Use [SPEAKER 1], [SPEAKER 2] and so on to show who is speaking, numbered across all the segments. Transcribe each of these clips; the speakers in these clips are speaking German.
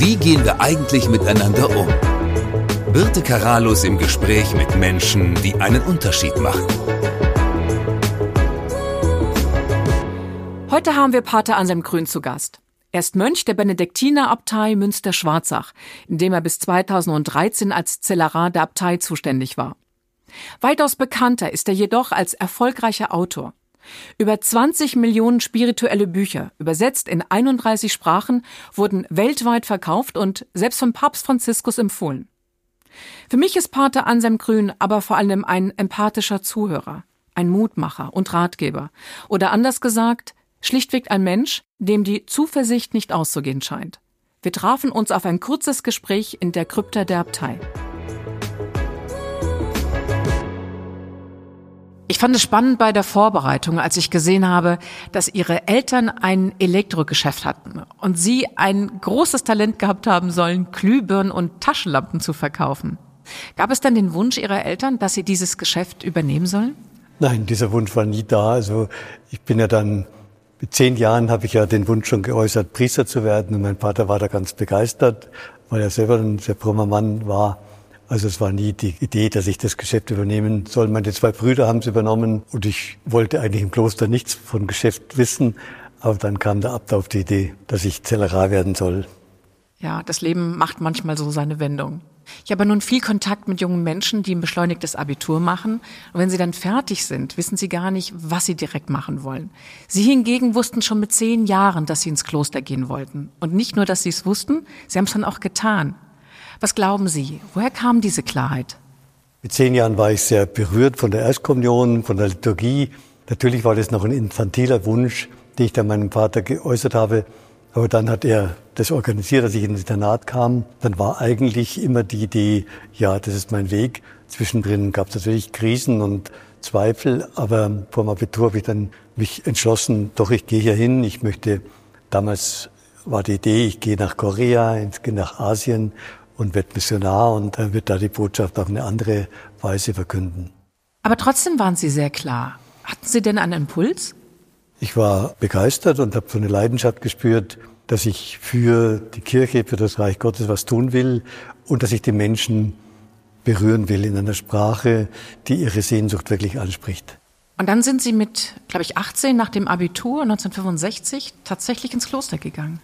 [SPEAKER 1] Wie gehen wir eigentlich miteinander um? Birte Karalus im Gespräch mit Menschen, die einen Unterschied machen.
[SPEAKER 2] Heute haben wir Pater Anselm Grün zu Gast. Er ist Mönch der Benediktinerabtei Münster-Schwarzach, in dem er bis 2013 als Zellerar der Abtei zuständig war. Weitaus bekannter ist er jedoch als erfolgreicher Autor. Über 20 Millionen spirituelle Bücher, übersetzt in 31 Sprachen, wurden weltweit verkauft und selbst vom Papst Franziskus empfohlen. Für mich ist Pater Anselm Grün aber vor allem ein empathischer Zuhörer, ein Mutmacher und Ratgeber. Oder anders gesagt, schlichtweg ein Mensch, dem die Zuversicht nicht auszugehen scheint. Wir trafen uns auf ein kurzes Gespräch in der Krypta der Abtei. Fand es spannend bei der Vorbereitung, als ich gesehen habe, dass Ihre Eltern ein Elektrogeschäft hatten und Sie ein großes Talent gehabt haben sollen, Glühbirnen und Taschenlampen zu verkaufen. Gab es dann den Wunsch Ihrer Eltern, dass Sie dieses Geschäft übernehmen sollen?
[SPEAKER 3] Nein, dieser Wunsch war nie da. Also ich bin ja dann mit zehn Jahren habe ich ja den Wunsch schon geäußert, Priester zu werden. Und mein Vater war da ganz begeistert, weil er selber ein sehr frommer Mann war. Also es war nie die Idee, dass ich das Geschäft übernehmen soll. Meine zwei Brüder haben es übernommen und ich wollte eigentlich im Kloster nichts von Geschäft wissen. Aber dann kam der Abt auf die Idee, dass ich Zellerar werden soll.
[SPEAKER 2] Ja, das Leben macht manchmal so seine Wendung. Ich habe nun viel Kontakt mit jungen Menschen, die ein beschleunigtes Abitur machen. Und wenn sie dann fertig sind, wissen sie gar nicht, was sie direkt machen wollen. Sie hingegen wussten schon mit zehn Jahren, dass sie ins Kloster gehen wollten. Und nicht nur, dass sie es wussten, sie haben es dann auch getan. Was glauben Sie? Woher kam diese Klarheit?
[SPEAKER 3] Mit zehn Jahren war ich sehr berührt von der Erstkommunion, von der Liturgie. Natürlich war das noch ein infantiler Wunsch, den ich dann meinem Vater geäußert habe. Aber dann hat er das organisiert, dass ich ins Internat kam. Dann war eigentlich immer die Idee, ja, das ist mein Weg. Zwischendrin gab es natürlich Krisen und Zweifel, aber vor dem Abitur habe ich dann mich entschlossen, doch, ich gehe hier hin. Ich möchte, damals war die Idee, ich gehe nach Korea, ich gehe nach Asien und wird Missionar und dann wird da die Botschaft auf eine andere Weise verkünden.
[SPEAKER 2] Aber trotzdem waren Sie sehr klar. Hatten Sie denn einen Impuls?
[SPEAKER 3] Ich war begeistert und habe so eine Leidenschaft gespürt, dass ich für die Kirche, für das Reich Gottes was tun will und dass ich die Menschen berühren will in einer Sprache, die ihre Sehnsucht wirklich anspricht.
[SPEAKER 2] Und dann sind Sie mit, glaube ich, 18 nach dem Abitur 1965 tatsächlich ins Kloster gegangen.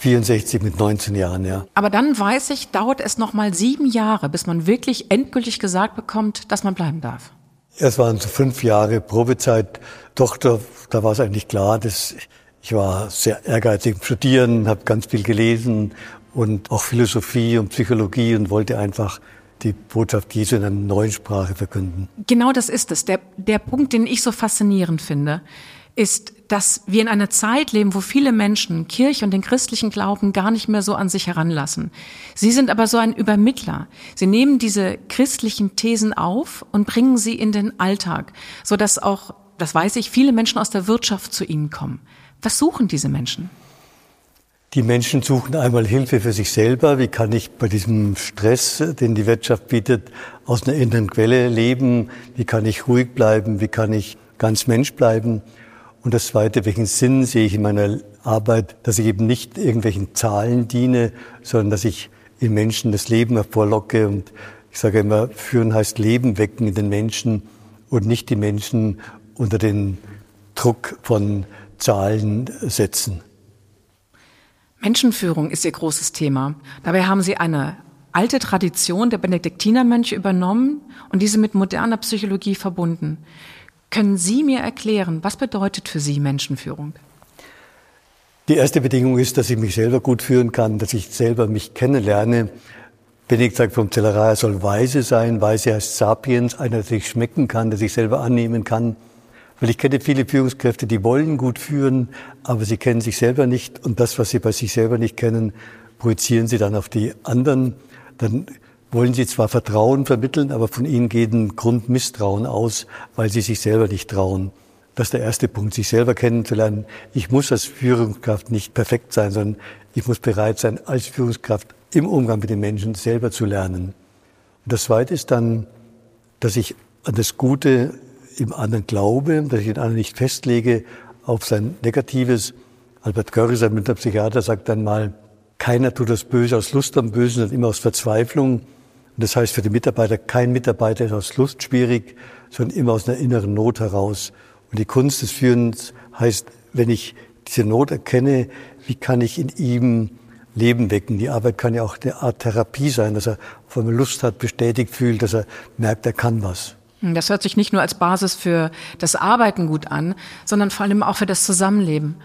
[SPEAKER 3] 64 mit 19 Jahren, ja.
[SPEAKER 2] Aber dann weiß ich, dauert es noch mal sieben Jahre, bis man wirklich endgültig gesagt bekommt, dass man bleiben darf.
[SPEAKER 3] Es waren so fünf Jahre Probezeit. Doch, da, da war es eigentlich klar, dass ich war sehr ehrgeizig im Studieren, habe ganz viel gelesen und auch Philosophie und Psychologie und wollte einfach die Botschaft Jesu in einer neuen Sprache verkünden.
[SPEAKER 2] Genau das ist es. Der, der Punkt, den ich so faszinierend finde ist, dass wir in einer Zeit leben, wo viele Menschen Kirche und den christlichen Glauben gar nicht mehr so an sich heranlassen. Sie sind aber so ein Übermittler. Sie nehmen diese christlichen Thesen auf und bringen sie in den Alltag, so dass auch, das weiß ich, viele Menschen aus der Wirtschaft zu ihnen kommen. Was suchen diese Menschen?
[SPEAKER 3] Die Menschen suchen einmal Hilfe für sich selber. Wie kann ich bei diesem Stress, den die Wirtschaft bietet, aus einer inneren Quelle leben? Wie kann ich ruhig bleiben? Wie kann ich ganz Mensch bleiben? Und das Zweite, welchen Sinn sehe ich in meiner Arbeit, dass ich eben nicht irgendwelchen Zahlen diene, sondern dass ich in Menschen das Leben hervorlocke. Und ich sage immer, führen heißt Leben wecken in den Menschen und nicht die Menschen unter den Druck von Zahlen setzen.
[SPEAKER 2] Menschenführung ist Ihr großes Thema. Dabei haben Sie eine alte Tradition der Benediktinermönche übernommen und diese mit moderner Psychologie verbunden. Können Sie mir erklären, was bedeutet für Sie Menschenführung?
[SPEAKER 3] Die erste Bedingung ist, dass ich mich selber gut führen kann, dass ich selber mich kennenlerne. Benedikt sagt vom Zellerar, er soll weise sein. Weise heißt Sapiens, einer, der sich schmecken kann, der sich selber annehmen kann. Weil ich kenne viele Führungskräfte, die wollen gut führen, aber sie kennen sich selber nicht. Und das, was sie bei sich selber nicht kennen, projizieren sie dann auf die anderen. Dann wollen sie zwar Vertrauen vermitteln, aber von ihnen geht ein Grundmisstrauen aus, weil sie sich selber nicht trauen. Das ist der erste Punkt, sich selber kennenzulernen. Ich muss als Führungskraft nicht perfekt sein, sondern ich muss bereit sein, als Führungskraft im Umgang mit den Menschen selber zu lernen. Und das Zweite ist dann, dass ich an das Gute im anderen glaube, dass ich den anderen nicht festlege auf sein Negatives. Albert Görres, ein Psychiater, sagt dann mal, keiner tut das Böse aus Lust am Bösen, sondern immer aus Verzweiflung. Und das heißt für die Mitarbeiter, kein Mitarbeiter ist aus Lust schwierig, sondern immer aus einer inneren Not heraus. Und die Kunst des Führens heißt, wenn ich diese Not erkenne, wie kann ich in ihm Leben wecken. Die Arbeit kann ja auch eine Art Therapie sein, dass er vor allem Lust hat, bestätigt fühlt, dass er merkt, er kann was.
[SPEAKER 2] Das hört sich nicht nur als Basis für das Arbeiten gut an, sondern vor allem auch für das Zusammenleben.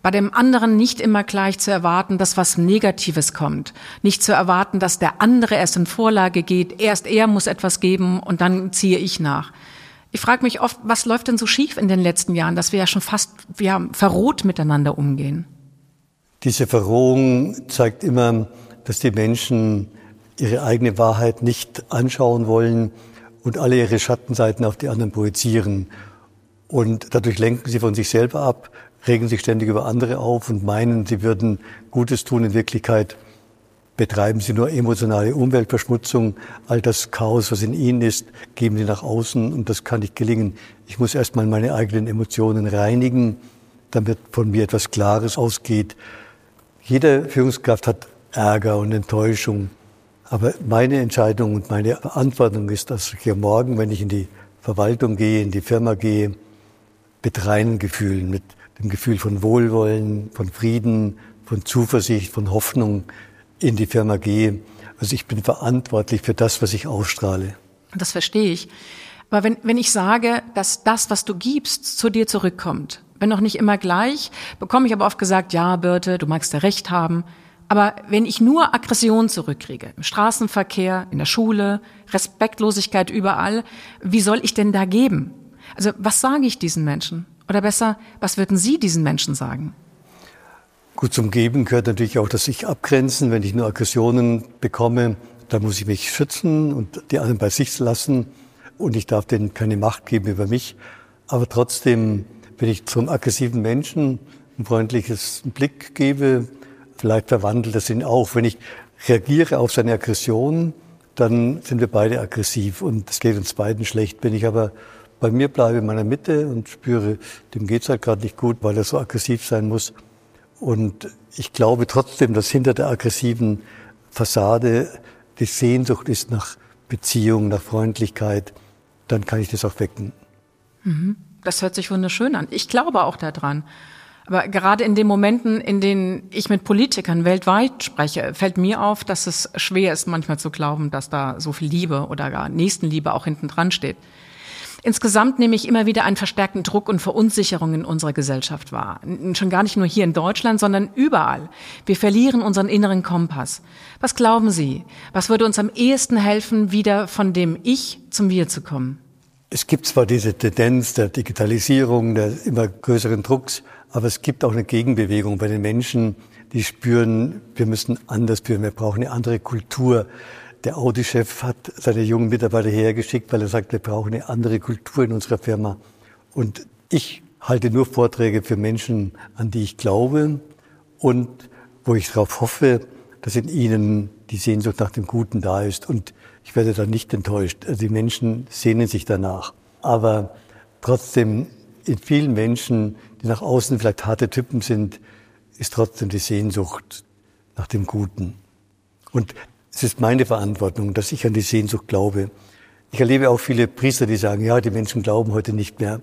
[SPEAKER 2] Bei dem anderen nicht immer gleich zu erwarten, dass was Negatives kommt. Nicht zu erwarten, dass der andere erst in Vorlage geht, erst er muss etwas geben und dann ziehe ich nach. Ich frage mich oft, was läuft denn so schief in den letzten Jahren, dass wir ja schon fast ja, verroht miteinander umgehen?
[SPEAKER 3] Diese Verrohung zeigt immer, dass die Menschen ihre eigene Wahrheit nicht anschauen wollen und alle ihre Schattenseiten auf die anderen projizieren. Und dadurch lenken sie von sich selber ab, regen sich ständig über andere auf und meinen, sie würden Gutes tun. In Wirklichkeit betreiben sie nur emotionale Umweltverschmutzung. All das Chaos, was in ihnen ist, geben sie nach außen und das kann nicht gelingen. Ich muss erstmal meine eigenen Emotionen reinigen, damit von mir etwas Klares ausgeht. Jede Führungskraft hat Ärger und Enttäuschung. Aber meine Entscheidung und meine Verantwortung ist, dass ich morgen, wenn ich in die Verwaltung gehe, in die Firma gehe, mit reinen Gefühlen, mit dem Gefühl von Wohlwollen, von Frieden, von Zuversicht, von Hoffnung in die Firma gehe. Also ich bin verantwortlich für das, was ich ausstrahle.
[SPEAKER 2] Das verstehe ich. Aber wenn, wenn ich sage, dass das, was du gibst, zu dir zurückkommt, wenn noch nicht immer gleich, bekomme ich aber oft gesagt, ja, Birte, du magst ja recht haben. Aber wenn ich nur Aggression zurückkriege, im Straßenverkehr, in der Schule, Respektlosigkeit überall, wie soll ich denn da geben? Also was sage ich diesen Menschen? Oder besser, was würden Sie diesen Menschen sagen?
[SPEAKER 3] Gut, zum Geben gehört natürlich auch das sich abgrenzen. Wenn ich nur Aggressionen bekomme, dann muss ich mich schützen und die anderen bei sich lassen. Und ich darf denen keine Macht geben über mich. Aber trotzdem wenn ich zum aggressiven Menschen ein freundliches Blick gebe, vielleicht verwandelt es ihn auch. Wenn ich reagiere auf seine Aggression, dann sind wir beide aggressiv und es geht uns beiden schlecht. Wenn ich aber bei mir bleibe in meiner Mitte und spüre, dem geht's halt gerade nicht gut, weil er so aggressiv sein muss. Und ich glaube trotzdem, dass hinter der aggressiven Fassade die Sehnsucht ist nach Beziehung, nach Freundlichkeit, dann kann ich das auch wecken.
[SPEAKER 2] Mhm das hört sich wunderschön an. Ich glaube auch daran. Aber gerade in den Momenten, in denen ich mit Politikern weltweit spreche, fällt mir auf, dass es schwer ist, manchmal zu glauben, dass da so viel Liebe oder gar Nächstenliebe auch hinten dran steht. Insgesamt nehme ich immer wieder einen verstärkten Druck und Verunsicherung in unserer Gesellschaft wahr. Schon gar nicht nur hier in Deutschland, sondern überall. Wir verlieren unseren inneren Kompass. Was glauben Sie? Was würde uns am ehesten helfen, wieder von dem Ich zum Wir zu kommen?
[SPEAKER 3] Es gibt zwar diese Tendenz der Digitalisierung, der immer größeren Drucks, aber es gibt auch eine Gegenbewegung bei den Menschen, die spüren, wir müssen anders führen, wir brauchen eine andere Kultur. Der Audi-Chef hat seine jungen Mitarbeiter hergeschickt, weil er sagt, wir brauchen eine andere Kultur in unserer Firma. Und ich halte nur Vorträge für Menschen, an die ich glaube und wo ich darauf hoffe, dass in ihnen die Sehnsucht nach dem Guten da ist. Und ich werde da nicht enttäuscht. Also die Menschen sehnen sich danach. Aber trotzdem, in vielen Menschen, die nach außen vielleicht harte Typen sind, ist trotzdem die Sehnsucht nach dem Guten. Und es ist meine Verantwortung, dass ich an die Sehnsucht glaube. Ich erlebe auch viele Priester, die sagen, ja, die Menschen glauben heute nicht mehr.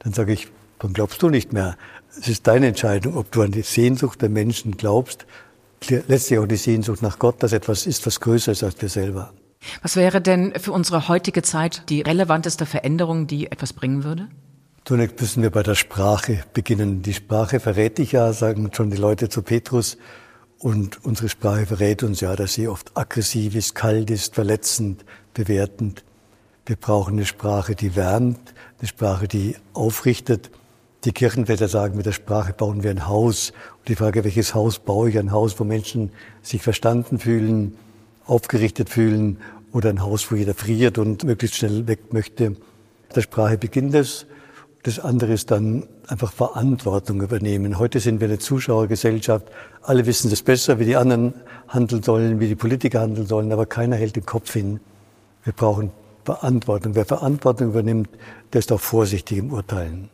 [SPEAKER 3] Dann sage ich, dann glaubst du nicht mehr. Es ist deine Entscheidung, ob du an die Sehnsucht der Menschen glaubst. Letztlich auch die Sehnsucht nach Gott, dass etwas ist, was größer ist als wir selber.
[SPEAKER 2] Was wäre denn für unsere heutige Zeit die relevanteste Veränderung, die etwas bringen würde?
[SPEAKER 3] Zunächst müssen wir bei der Sprache beginnen. Die Sprache verrät dich ja, sagen schon die Leute zu Petrus. Und unsere Sprache verrät uns ja, dass sie oft aggressiv ist, kalt ist, verletzend, bewertend. Wir brauchen eine Sprache, die wärmt, eine Sprache, die aufrichtet. Die Kirchenväter sagen, mit der Sprache bauen wir ein Haus. Und die Frage, welches Haus baue ich? Ein Haus, wo Menschen sich verstanden fühlen, aufgerichtet fühlen oder ein Haus, wo jeder friert und möglichst schnell weg möchte. Der Sprache beginnt es. Das andere ist dann einfach Verantwortung übernehmen. Heute sind wir eine Zuschauergesellschaft. Alle wissen es besser, wie die anderen handeln sollen, wie die Politiker handeln sollen, aber keiner hält den Kopf hin. Wir brauchen Verantwortung. Wer Verantwortung übernimmt, der ist auch vorsichtig im Urteilen.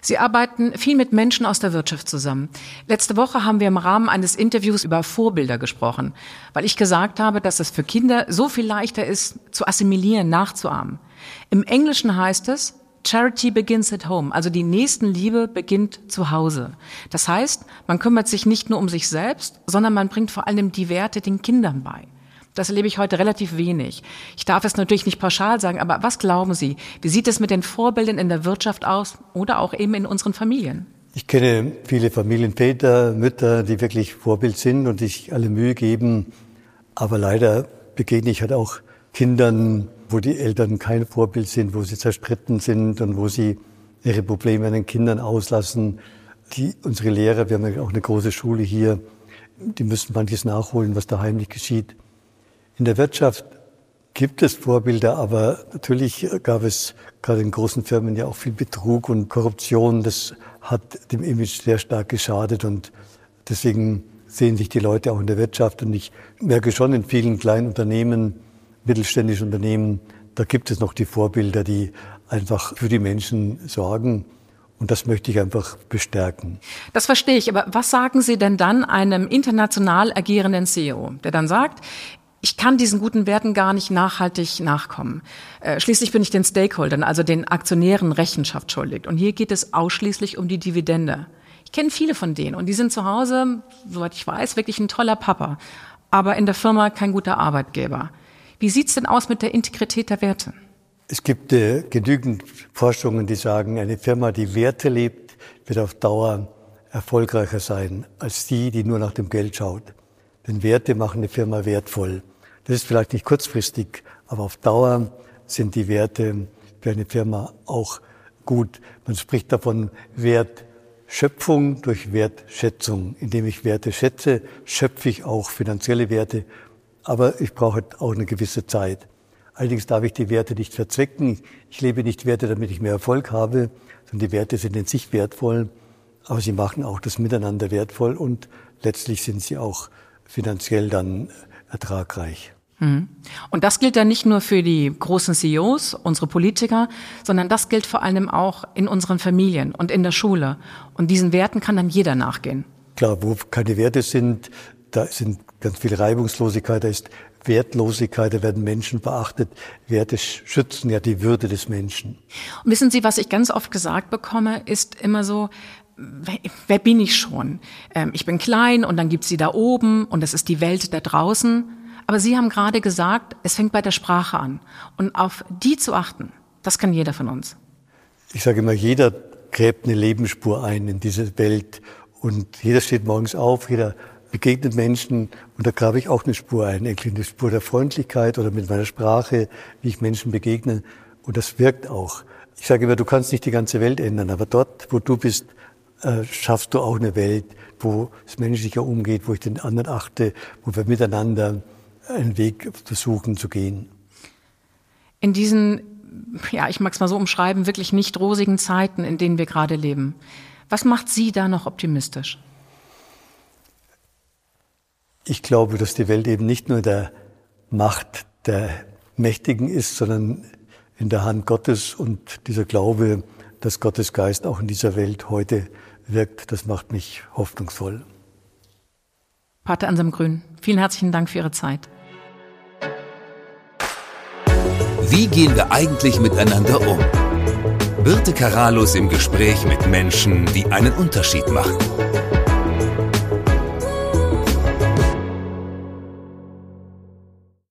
[SPEAKER 2] Sie arbeiten viel mit Menschen aus der Wirtschaft zusammen. Letzte Woche haben wir im Rahmen eines Interviews über Vorbilder gesprochen, weil ich gesagt habe, dass es für Kinder so viel leichter ist, zu assimilieren, nachzuahmen. Im Englischen heißt es, Charity begins at home, also die Nächstenliebe beginnt zu Hause. Das heißt, man kümmert sich nicht nur um sich selbst, sondern man bringt vor allem die Werte den Kindern bei. Das erlebe ich heute relativ wenig. Ich darf es natürlich nicht pauschal sagen, aber was glauben Sie? Wie sieht es mit den Vorbildern in der Wirtschaft aus oder auch eben in unseren Familien?
[SPEAKER 3] Ich kenne viele Familienväter, Mütter, die wirklich Vorbild sind und sich alle Mühe geben. Aber leider begegne ich halt auch Kindern, wo die Eltern kein Vorbild sind, wo sie zerstritten sind und wo sie ihre Probleme an den Kindern auslassen. Die, unsere Lehrer, wir haben ja auch eine große Schule hier, die müssen manches nachholen, was da heimlich geschieht. In der Wirtschaft gibt es Vorbilder, aber natürlich gab es gerade in großen Firmen ja auch viel Betrug und Korruption. Das hat dem Image sehr stark geschadet und deswegen sehen sich die Leute auch in der Wirtschaft. Und ich merke schon in vielen kleinen Unternehmen, mittelständischen Unternehmen, da gibt es noch die Vorbilder, die einfach für die Menschen sorgen. Und das möchte ich einfach bestärken.
[SPEAKER 2] Das verstehe ich. Aber was sagen Sie denn dann einem international agierenden CEO, der dann sagt, ich kann diesen guten Werten gar nicht nachhaltig nachkommen. Äh, schließlich bin ich den Stakeholdern, also den Aktionären Rechenschaft schuldig. Und hier geht es ausschließlich um die Dividende. Ich kenne viele von denen und die sind zu Hause, soweit ich weiß, wirklich ein toller Papa, aber in der Firma kein guter Arbeitgeber. Wie sieht's denn aus mit der Integrität der Werte?
[SPEAKER 3] Es gibt äh, genügend Forschungen, die sagen, eine Firma, die Werte lebt, wird auf Dauer erfolgreicher sein als die, die nur nach dem Geld schaut. Denn Werte machen eine Firma wertvoll. Das ist vielleicht nicht kurzfristig, aber auf Dauer sind die Werte für eine Firma auch gut. Man spricht davon Wertschöpfung durch Wertschätzung. Indem ich Werte schätze, schöpfe ich auch finanzielle Werte. Aber ich brauche auch eine gewisse Zeit. Allerdings darf ich die Werte nicht verzwecken. Ich lebe nicht Werte, damit ich mehr Erfolg habe, sondern die Werte sind in sich wertvoll. Aber sie machen auch das Miteinander wertvoll und letztlich sind sie auch finanziell dann ertragreich.
[SPEAKER 2] Mhm. Und das gilt dann nicht nur für die großen CEOs, unsere Politiker, sondern das gilt vor allem auch in unseren Familien und in der Schule. Und diesen Werten kann dann jeder nachgehen.
[SPEAKER 3] Klar, wo keine Werte sind, da sind ganz viel Reibungslosigkeit, da ist Wertlosigkeit, da werden Menschen beachtet. Werte schützen ja die Würde des Menschen.
[SPEAKER 2] Und wissen Sie, was ich ganz oft gesagt bekomme, ist immer so, wer, wer bin ich schon? Ähm, ich bin klein und dann gibt's sie da oben und es ist die Welt da draußen. Aber Sie haben gerade gesagt, es fängt bei der Sprache an. Und auf die zu achten, das kann jeder von uns.
[SPEAKER 3] Ich sage immer, jeder gräbt eine Lebensspur ein in diese Welt und jeder steht morgens auf, jeder begegnet Menschen und da grabe ich auch eine Spur ein, eine Spur der Freundlichkeit oder mit meiner Sprache, wie ich Menschen begegne und das wirkt auch. Ich sage immer, du kannst nicht die ganze Welt ändern, aber dort, wo du bist, äh, schaffst du auch eine Welt, wo es menschlicher umgeht, wo ich den anderen achte, wo wir miteinander einen Weg versuchen zu gehen.
[SPEAKER 2] In diesen, ja, ich mag es mal so umschreiben, wirklich nicht rosigen Zeiten, in denen wir gerade leben. Was macht Sie da noch optimistisch?
[SPEAKER 3] Ich glaube, dass die Welt eben nicht nur der Macht der Mächtigen ist, sondern in der Hand Gottes und dieser Glaube, dass Gottes Geist auch in dieser Welt heute wirkt, das macht mich hoffnungsvoll.
[SPEAKER 2] Pater Ansam Grün, vielen herzlichen Dank für Ihre Zeit.
[SPEAKER 1] Wie gehen wir eigentlich miteinander um? Birte Karalus im Gespräch mit Menschen, die einen Unterschied machen.